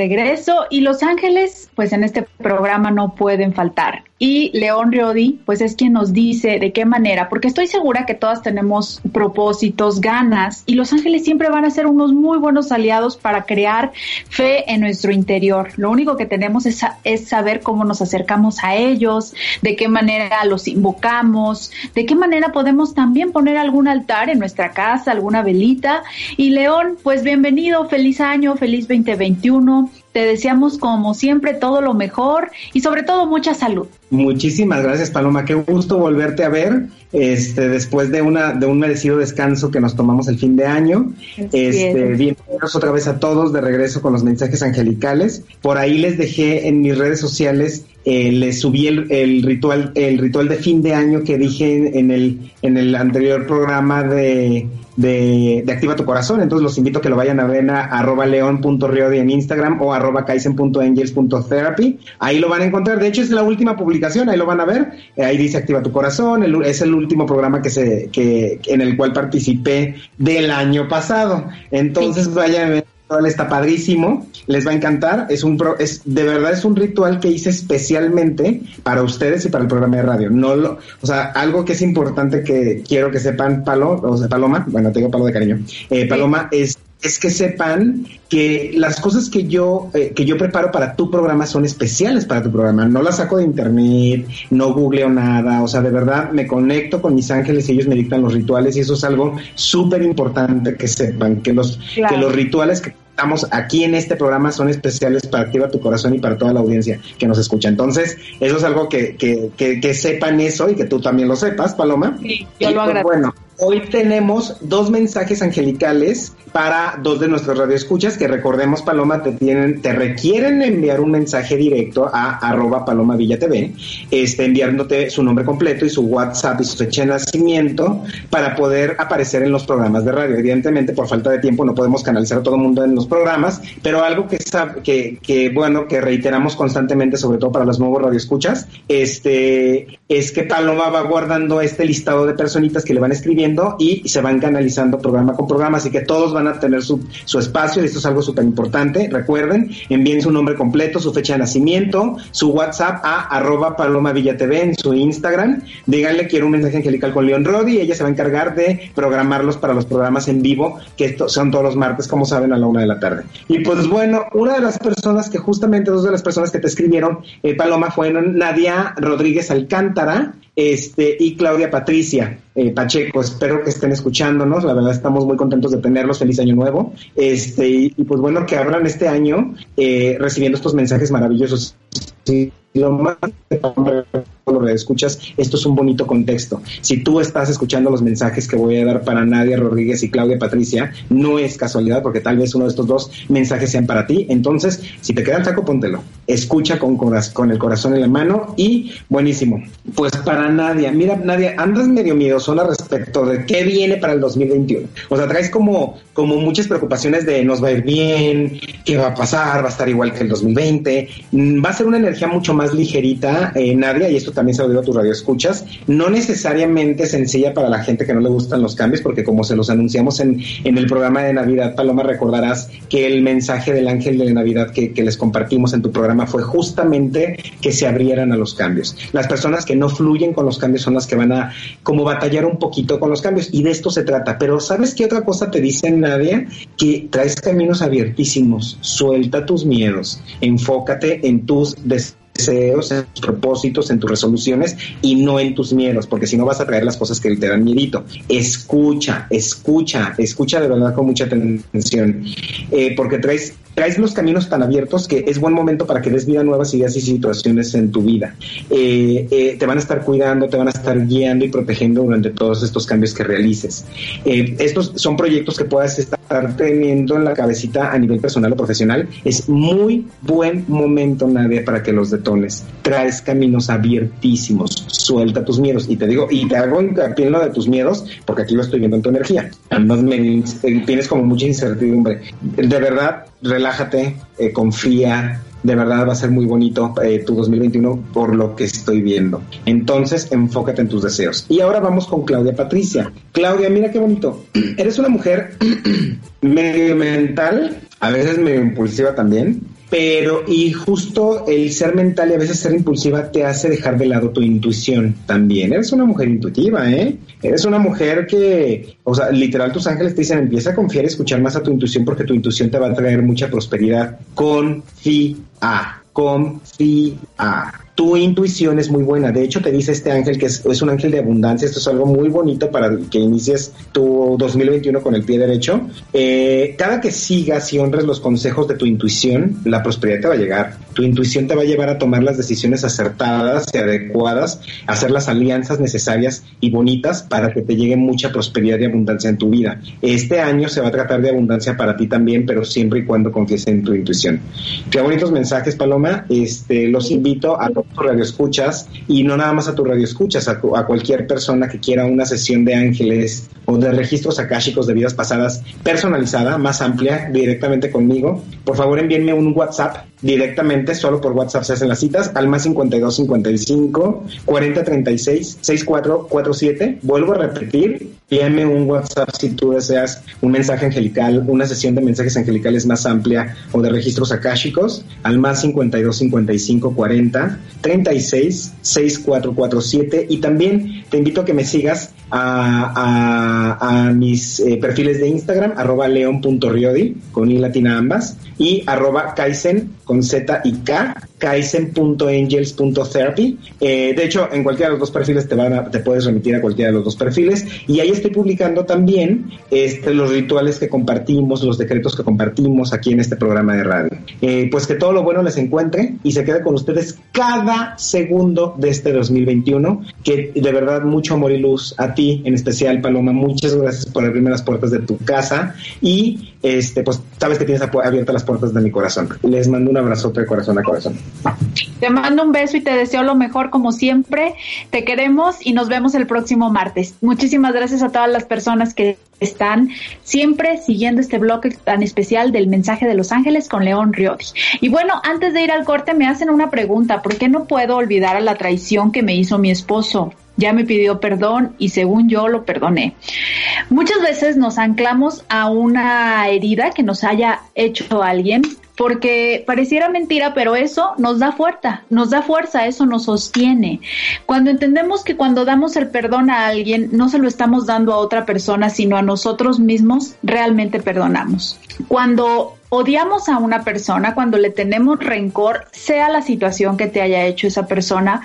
Regreso. Y Los Ángeles pues en este programa no pueden faltar. Y León Riodi, pues es quien nos dice de qué manera, porque estoy segura que todas tenemos propósitos, ganas, y los ángeles siempre van a ser unos muy buenos aliados para crear fe en nuestro interior. Lo único que tenemos es, es saber cómo nos acercamos a ellos, de qué manera los invocamos, de qué manera podemos también poner algún altar en nuestra casa, alguna velita. Y León, pues bienvenido, feliz año, feliz 2021. Te deseamos como siempre todo lo mejor y sobre todo mucha salud.
Muchísimas gracias Paloma, qué gusto volverte a ver este después de una de un merecido descanso que nos tomamos el fin de año. este, bienvenidos otra vez a todos de regreso con los mensajes angelicales. Por ahí les dejé en mis redes sociales eh, les subí el, ritual el ritual de fin de año que dije en el en el anterior programa de de, Activa tu Corazón. Entonces los invito a que lo vayan a ver a arroba león.riodi en Instagram o arroba kaisen.angels.therapy. Ahí lo van a encontrar. De hecho, es la última publicación, ahí lo van a ver. Eh, ahí dice Activa tu Corazón. es el último programa que se, que, en el cual participé del año pasado. Entonces vayan a ver está padrísimo, les va a encantar. Es un es de verdad es un ritual que hice especialmente para ustedes y para el programa de radio. No lo, o sea, algo que es importante que quiero que sepan, Palo, o sea, Paloma, bueno, tengo Palo de cariño. Eh, Paloma es es que sepan que las cosas que yo eh, que yo preparo para tu programa son especiales para tu programa. No las saco de internet, no googleo nada, o sea, de verdad me conecto con mis ángeles y ellos me dictan los rituales y eso es algo súper importante que sepan que los que los rituales que estamos aquí en este programa son especiales para Activa tu Corazón y para toda la audiencia que nos escucha. Entonces, eso es algo que, que, que, sepan eso y que tú también lo sepas, Paloma.
Sí, yo lo pues, agradezco.
Bueno, hoy tenemos dos mensajes angelicales para dos de nuestros radioescuchas que recordemos Paloma te tienen te requieren enviar un mensaje directo a arroba Paloma Villa TV este, enviándote su nombre completo y su WhatsApp y su fecha de nacimiento para poder aparecer en los programas de radio. Evidentemente por falta de tiempo no podemos canalizar a todo el mundo en los programas pero algo que, que, que bueno que reiteramos constantemente sobre todo para los nuevos radioescuchas este es que Paloma va guardando este listado de personitas que le van escribiendo y se van canalizando programa con programa así que todos van a tener su, su espacio y esto es algo súper importante. Recuerden, envíen su nombre completo, su fecha de nacimiento, su WhatsApp a arroba Paloma Villa TV en su Instagram. Díganle quiero un mensaje angelical con León Rodi ella se va a encargar de programarlos para los programas en vivo, que son todos los martes, como saben, a la una de la tarde. Y pues bueno, una de las personas que justamente, dos de las personas que te escribieron, eh, Paloma, fueron Nadia Rodríguez Alcántara este, y Claudia Patricia eh, Pacheco. Espero que estén escuchándonos. La verdad estamos muy contentos de tenerlos. Feliz año nuevo. Este, y, pues bueno, que abran este año eh, recibiendo estos mensajes maravillosos. Sí, lo más lo escuchas, esto es un bonito contexto. Si tú estás escuchando los mensajes que voy a dar para Nadia Rodríguez y Claudia Patricia, no es casualidad porque tal vez uno de estos dos mensajes sean para ti. Entonces, si te queda el saco, póntelo. Escucha con, con el corazón en la mano y buenísimo. Pues para Nadia, mira, Nadia, andas medio miedosona respecto de qué viene para el 2021. O sea, traes como, como muchas preocupaciones de nos va a ir bien, qué va a pasar, va a estar igual que el 2020. Mm, va a ser una energía mucho más ligerita, eh, Nadia, y esto también digo a tu radio escuchas, no necesariamente sencilla para la gente que no le gustan los cambios, porque como se los anunciamos en, en el programa de Navidad, Paloma, recordarás que el mensaje del ángel de Navidad que, que les compartimos en tu programa fue justamente que se abrieran a los cambios. Las personas que no fluyen con los cambios son las que van a como batallar un poquito con los cambios y de esto se trata. Pero ¿sabes qué otra cosa te dice Nadia? Que traes caminos abiertísimos, suelta tus miedos, enfócate en tus deseos deseos, en tus propósitos, en tus resoluciones y no en tus miedos, porque si no vas a traer las cosas que te dan miedito. Escucha, escucha, escucha de verdad con mucha atención, eh, porque traes traes los caminos tan abiertos que es buen momento para que des vida nuevas ideas y situaciones en tu vida. Eh, eh, te van a estar cuidando, te van a estar guiando y protegiendo durante todos estos cambios que realices. Estos son proyectos que puedas estar teniendo en la cabecita a nivel personal o profesional. Es muy buen momento, Nadia, para que los detones. Traes caminos abiertísimos, suelta tus miedos. Y te digo, y te hago hincapié en de tus miedos, porque aquí lo estoy viendo en tu energía. Además, me, tienes como mucha incertidumbre. De verdad, relájate, eh, confía, de verdad va a ser muy bonito eh, tu 2021 por lo que estoy viendo. Entonces, enfócate en tus deseos. Y ahora vamos con Claudia Patricia. Claudia, mira qué bonito. (clears throat) Eres una mujer (clears throat) medio mental, a veces medio impulsiva también. Pero y justo el ser mental y a veces ser impulsiva te hace dejar de lado tu intuición también. Eres una mujer intuitiva, ¿eh? Eres una mujer que, o sea, literal tus ángeles te dicen, empieza a confiar y escuchar más a tu intuición porque tu intuición te va a traer mucha prosperidad. Confía, confía tu intuición es muy buena. De hecho, te dice este ángel que es, un ángel de abundancia. Esto es algo muy bonito para que inicies tu 2021 con el pie derecho. Eh, cada que sigas y honres los consejos de tu intuición, la prosperidad te va a llegar. Tu intuición te va a llevar a tomar las decisiones acertadas y adecuadas, hacer las alianzas necesarias y bonitas para que te llegue mucha prosperidad y abundancia en tu vida. Este año se va a tratar de abundancia para ti también, pero siempre y cuando confíes en tu intuición. Qué bonitos mensajes, Paloma. Este, los invito a tu radio escuchas y no nada más a tu radio escuchas, a, cualquier persona que quiera una sesión de ángeles o de registros akáshicos de vidas pasadas personalizada, más amplia, directamente conmigo. Por favor, envíenme un WhatsApp directamente, solo por WhatsApp se hacen las citas, al más 52 55 40 36 64 47. Vuelvo a repetir, envíame un WhatsApp si tú deseas un mensaje angelical, una sesión de mensajes angelicales más amplia o de registros akáshicos, al más 52 55 40 36 6447. Y también te invito a que me sigas a, mis eh, perfiles de Instagram, arroba leon.riodi, con i latina ambas, y arroba kaisen con Z y K, kaizen.angels.therapy. Eh, de hecho, en cualquiera de los dos perfiles te, van a, te puedes remitir a cualquiera de los dos perfiles. Y ahí estoy publicando también este, los rituales que compartimos, los decretos que compartimos aquí en este programa de radio. Eh, pues que todo lo bueno les encuentre y se quede con ustedes cada segundo de este 2021. Que de verdad mucho amor y luz a ti, en especial Paloma. Muchas gracias por abrirme las puertas de tu casa y este, pues sabes que tienes abiertas las puertas de mi corazón. Les mando un abrazote de corazón a corazón.
Te mando un beso y te deseo lo mejor como siempre. Te queremos y nos vemos el próximo martes. Muchísimas gracias a todas las personas que están siempre siguiendo este bloque tan especial del mensaje de los ángeles con León Riodi. Y bueno, antes de ir al corte me hacen una pregunta, ¿por qué no puedo olvidar a la traición que me hizo mi esposo? Ya me pidió perdón y según yo lo perdoné. Muchas veces nos anclamos a una herida que nos haya hecho alguien porque pareciera mentira, pero eso nos da fuerza, nos da fuerza, eso nos sostiene. Cuando entendemos que cuando damos el perdón a alguien, no se lo estamos dando a otra persona, sino a nosotros mismos, realmente perdonamos. Cuando odiamos a una persona, cuando le tenemos rencor, sea la situación que te haya hecho esa persona,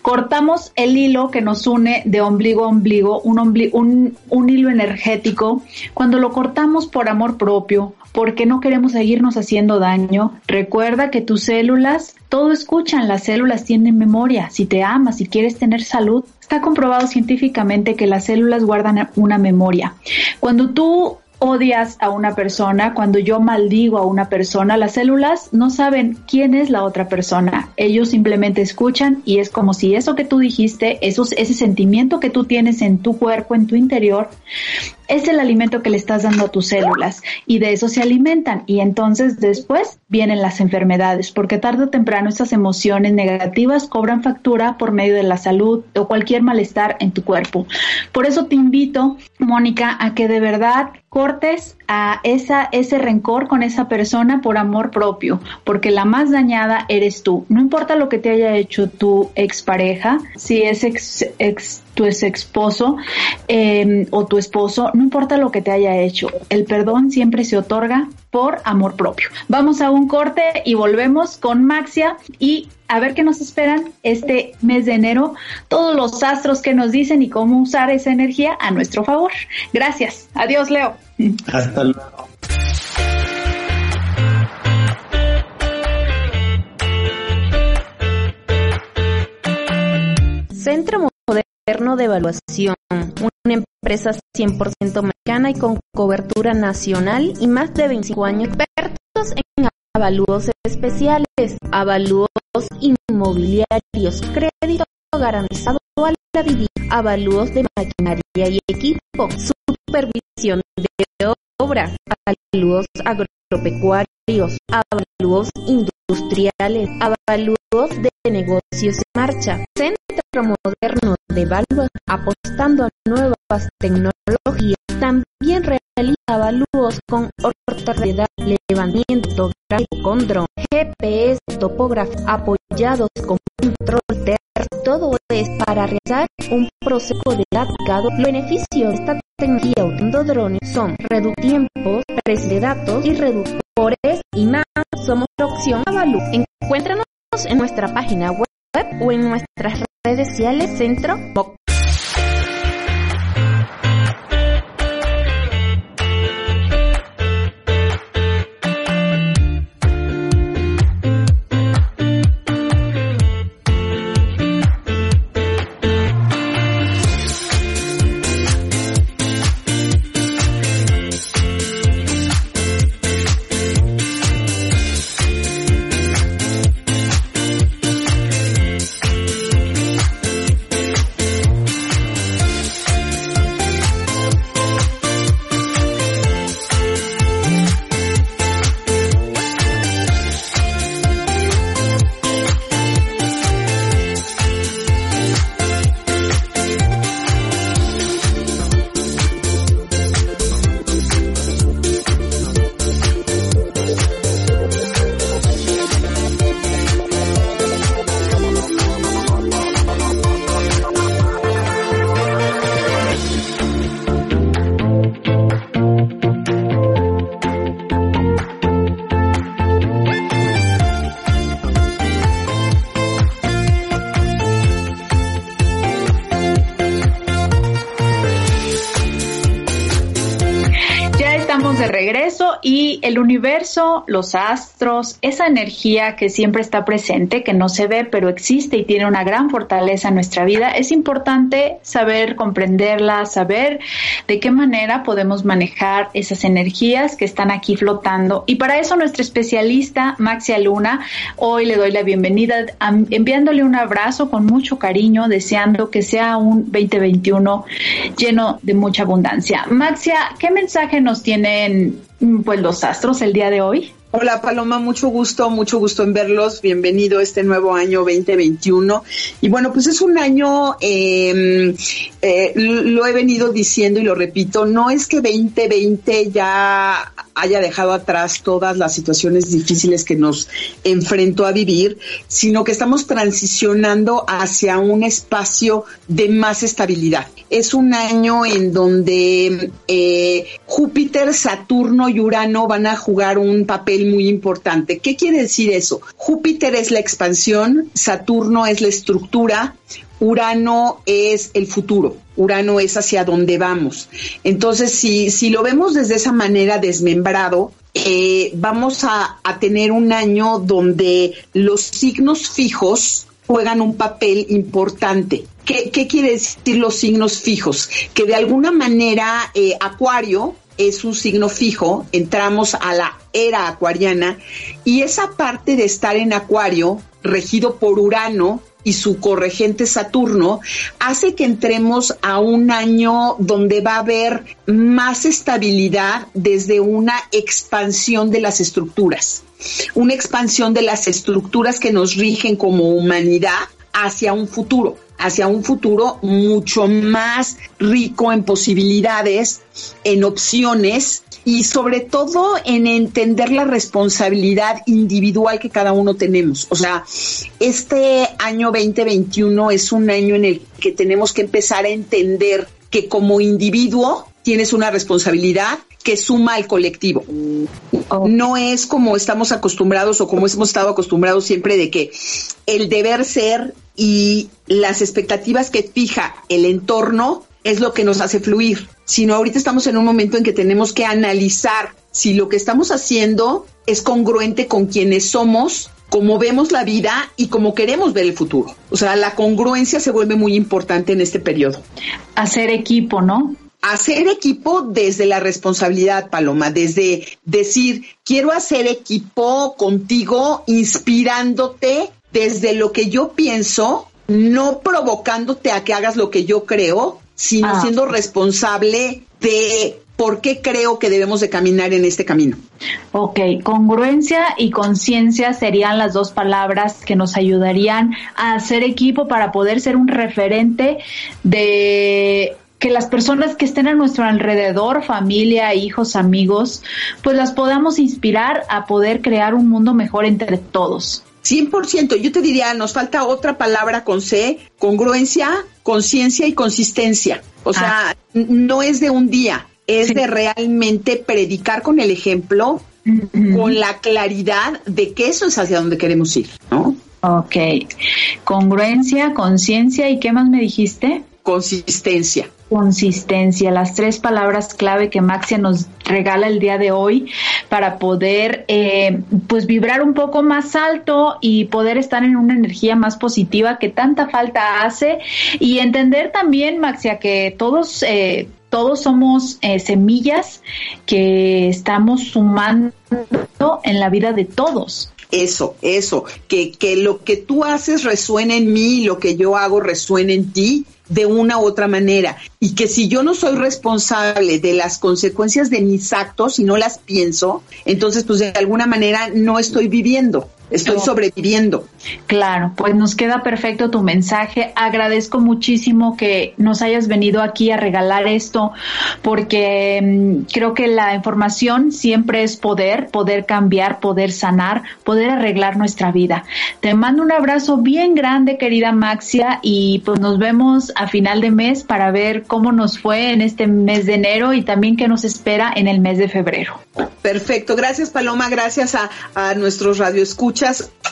cortamos el hilo que nos une de ombligo a ombligo, un, un, hilo energético, cuando lo cortamos por amor propio, porque no queremos seguirnos haciendo daño. Recuerda que tus células todo escuchan, las células tienen memoria. Si te amas, si quieres tener salud, está comprobado científicamente que las células guardan una memoria. Cuando tú odias a una persona, cuando yo maldigo a una persona, las células no saben quién es la otra persona. Ellos simplemente escuchan y es como si eso que tú dijiste, esos, ese sentimiento que tú tienes en tu cuerpo, en tu interior, es el alimento que le estás dando a tus células y de eso se alimentan y entonces después vienen las enfermedades porque tarde o temprano esas emociones negativas cobran factura por medio de la salud o cualquier malestar en tu cuerpo. Por eso te invito, Mónica, a que de verdad cortes a esa, ese rencor con esa persona por amor propio, porque la más dañada eres tú. No importa lo que te haya hecho tu expareja, si es ex, ex tu ex esposo eh, o tu esposo, no importa lo que te haya hecho, el perdón siempre se otorga por amor propio. Vamos a un corte y volvemos con Maxia y a ver qué nos esperan este mes de enero, todos los astros que nos dicen y cómo usar esa energía a nuestro favor. Gracias. Adiós, Leo.
Hasta luego.
Centro Moderno de Evaluación, una empresa 100% mexicana y con cobertura nacional y más de 25 años expertos en avalúos especiales, avalúos inmobiliarios, crédito garantizado a la vivienda, avalúos de maquinaria y equipo, supervisión de obra, avalúos agropecuarios, avalúos industriales, avalúos de negocios en marcha, centro moderno de evaluación apostando a nuevas tecnologías, también realiza avalúos con ortorealidad, levantamiento con dron, GPS, topógrafo, apoyados con control terrestre, todo es para realizar un proceso de datos. Los beneficios de esta tecnología usando drones son reducir tiempos, de datos y reductores y más. Somos la opción Avalú. Encuéntranos en nuestra página web o en nuestras redes sociales Centro
el universo, los astros, esa energía que siempre está presente, que no se ve, pero existe y tiene una gran fortaleza en nuestra vida, es importante saber comprenderla, saber de qué manera podemos manejar esas energías que están aquí flotando. Y para eso nuestra especialista, Maxia Luna, hoy le doy la bienvenida, enviándole un abrazo con mucho cariño, deseando que sea un 2021 lleno de mucha abundancia. Maxia, ¿qué mensaje nos tienen pues los astros el día de hoy.
Hola Paloma, mucho gusto, mucho gusto en verlos. Bienvenido a este nuevo año 2021. Y bueno, pues es un año, em, eh, lo he venido diciendo y lo repito, no es que 2020 ya haya dejado atrás todas las situaciones difíciles que nos enfrentó a vivir, sino que estamos transicionando hacia un espacio de más estabilidad. Es un año en donde eh, Júpiter, Saturno y Urano van a jugar un papel muy importante. ¿Qué quiere decir eso? Júpiter es la expansión, Saturno es la estructura, Urano es el futuro, Urano es hacia donde vamos. Entonces, si, si lo vemos desde esa manera desmembrado, eh, vamos a, tener un año donde los signos fijos juegan un papel importante. ¿Qué, quiere decir los signos fijos? Que de alguna manera eh, Acuario es un signo fijo, entramos a la era acuariana y esa parte de estar en Acuario, regido por Urano, y su corregente Saturno hace que entremos a un año donde va a haber más estabilidad desde una expansión de las estructuras, una expansión de las estructuras que nos rigen como humanidad hacia un futuro hacia un futuro mucho más rico en posibilidades, en opciones y sobre todo en entender la responsabilidad individual que cada uno tenemos. O sea, este año 2021 es un año en el que tenemos que empezar a entender que como individuo tienes una responsabilidad que suma al colectivo. No es como estamos acostumbrados o como hemos estado acostumbrados siempre de que el deber ser y las expectativas que fija el entorno es lo que nos hace fluir, sino ahorita estamos en un momento en que tenemos que analizar si lo que estamos haciendo es congruente con quienes somos, cómo vemos la vida y cómo queremos ver el futuro. O sea, la congruencia se vuelve muy importante en este periodo.
Hacer equipo, ¿no?
Hacer equipo desde la responsabilidad, Paloma, desde decir, quiero hacer equipo contigo, inspirándote desde lo que yo pienso, no provocándote a que hagas lo que yo creo, sino ah. siendo responsable de por qué creo que debemos de caminar en este camino.
Ok, congruencia y conciencia serían las dos palabras que nos ayudarían a hacer equipo para poder ser un referente de que las personas que estén a nuestro alrededor, familia, hijos, amigos, pues las podamos inspirar a poder crear un mundo mejor entre todos.
100%, yo te diría, nos falta otra palabra con C, congruencia, conciencia y consistencia. O sea, no es de un día, es de realmente predicar con el ejemplo, con la claridad de que eso es hacia donde queremos ir, ¿no?
Ok. Congruencia, conciencia y ¿qué más me dijiste?
Consistencia.
Consistencia, las tres palabras clave que Maxia nos regala el día de hoy para poder eh, pues vibrar un poco más alto y poder estar en una energía más positiva que tanta falta hace y entender también Maxia que todos eh, todos somos eh, semillas que estamos sumando en la vida de todos.
Eso, eso, que, que lo que tú haces resuene en mí, lo que yo hago resuene en ti de una u otra manera. Y que si yo no soy responsable de las consecuencias de mis actos y no las pienso, entonces pues de alguna manera no estoy viviendo. Estoy sobreviviendo.
Claro, pues nos queda perfecto tu mensaje. Agradezco muchísimo que nos hayas venido aquí a regalar esto, porque mm, creo que la información siempre es poder, poder cambiar, poder sanar, poder arreglar nuestra vida. Te mando un abrazo bien grande, querida Maxia, y pues nos vemos a final de mes para ver cómo nos fue en este mes de enero y también qué nos espera en el mes de febrero.
Perfecto, gracias Paloma, gracias a, a nuestros radioescuchas.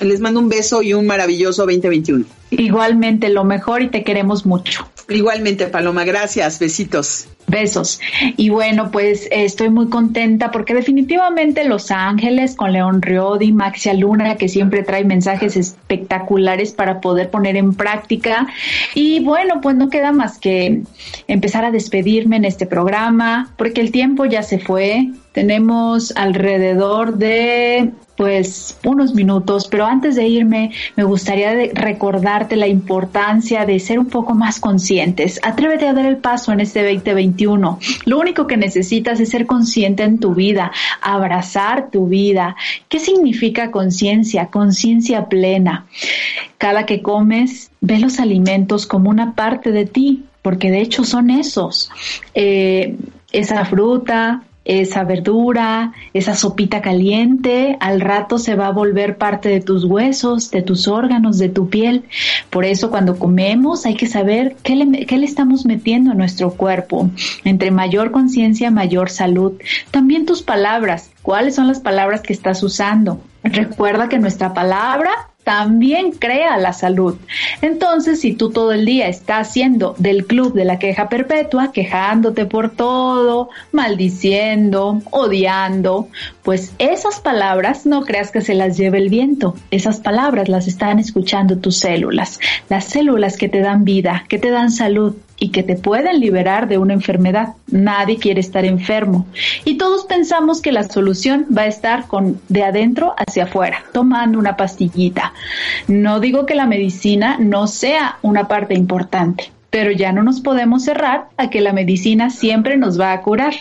Les mando un beso y un maravilloso 2021.
Igualmente, lo mejor y te queremos mucho.
Igualmente, Paloma, gracias, besitos.
Besos. Y bueno, pues estoy muy contenta porque definitivamente Los Ángeles con León Riodi, Maxia Luna, que siempre trae mensajes espectaculares para poder poner en práctica. Y bueno, pues no queda más que empezar a despedirme en este programa porque el tiempo ya se fue. Tenemos alrededor de pues unos minutos, pero antes de irme me gustaría recordarte la importancia de ser un poco más conscientes. Atrévete a dar el paso en este 2021. Lo único que necesitas es ser consciente en tu vida, abrazar tu vida. ¿Qué significa conciencia? Conciencia plena. Cada que comes, ve los alimentos como una parte de ti, porque de hecho son esos. Eh, esa fruta, esa verdura, esa sopita caliente, al rato se va a volver parte de tus huesos, de tus órganos, de tu piel. Por eso cuando comemos hay que saber qué le, qué le estamos metiendo a nuestro cuerpo. Entre mayor conciencia, mayor salud. También tus palabras. ¿Cuáles son las palabras que estás usando? Recuerda que nuestra palabra también crea la salud. Entonces, si tú todo el día estás haciendo del club de la queja perpetua, quejándote por todo, maldiciendo, odiando, pues esas palabras no creas que se las lleve el viento. Esas palabras las están escuchando tus células, las células que te dan vida, que te dan salud, y que te pueden liberar de una enfermedad. Nadie quiere estar enfermo. Y todos pensamos que la solución va a estar con de adentro hacia afuera, tomando una pastillita. No digo que la medicina no sea una parte importante, pero ya no nos podemos cerrar a que la medicina siempre nos va a curar.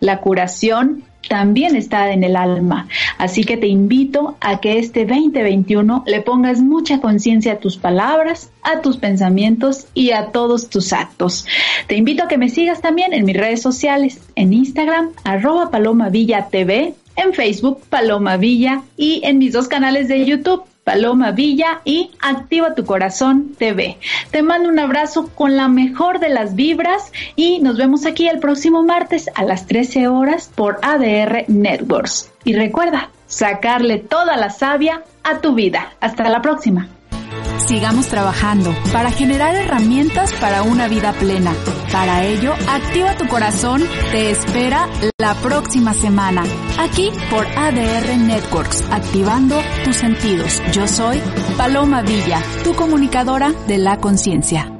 La curación también está en el alma. Así que te invito a que este 2021 le pongas mucha conciencia a tus palabras, a tus pensamientos y a todos tus actos. Te invito a que me sigas también en mis redes sociales, en Instagram, arroba Paloma Villa TV, en Facebook, Paloma Villa y en mis dos canales de YouTube. Paloma Villa y Activa tu Corazón TV. Te mando un abrazo con la mejor de las vibras y nos vemos aquí el próximo martes a las 13 horas por ADR Networks. Y recuerda, sacarle toda la savia a tu vida. Hasta la próxima.
Sigamos trabajando para generar herramientas para una vida plena. Para ello, Activa tu Corazón te espera la próxima semana, aquí por ADR Networks, activando tus sentidos. Yo soy Paloma Villa, tu comunicadora de la conciencia.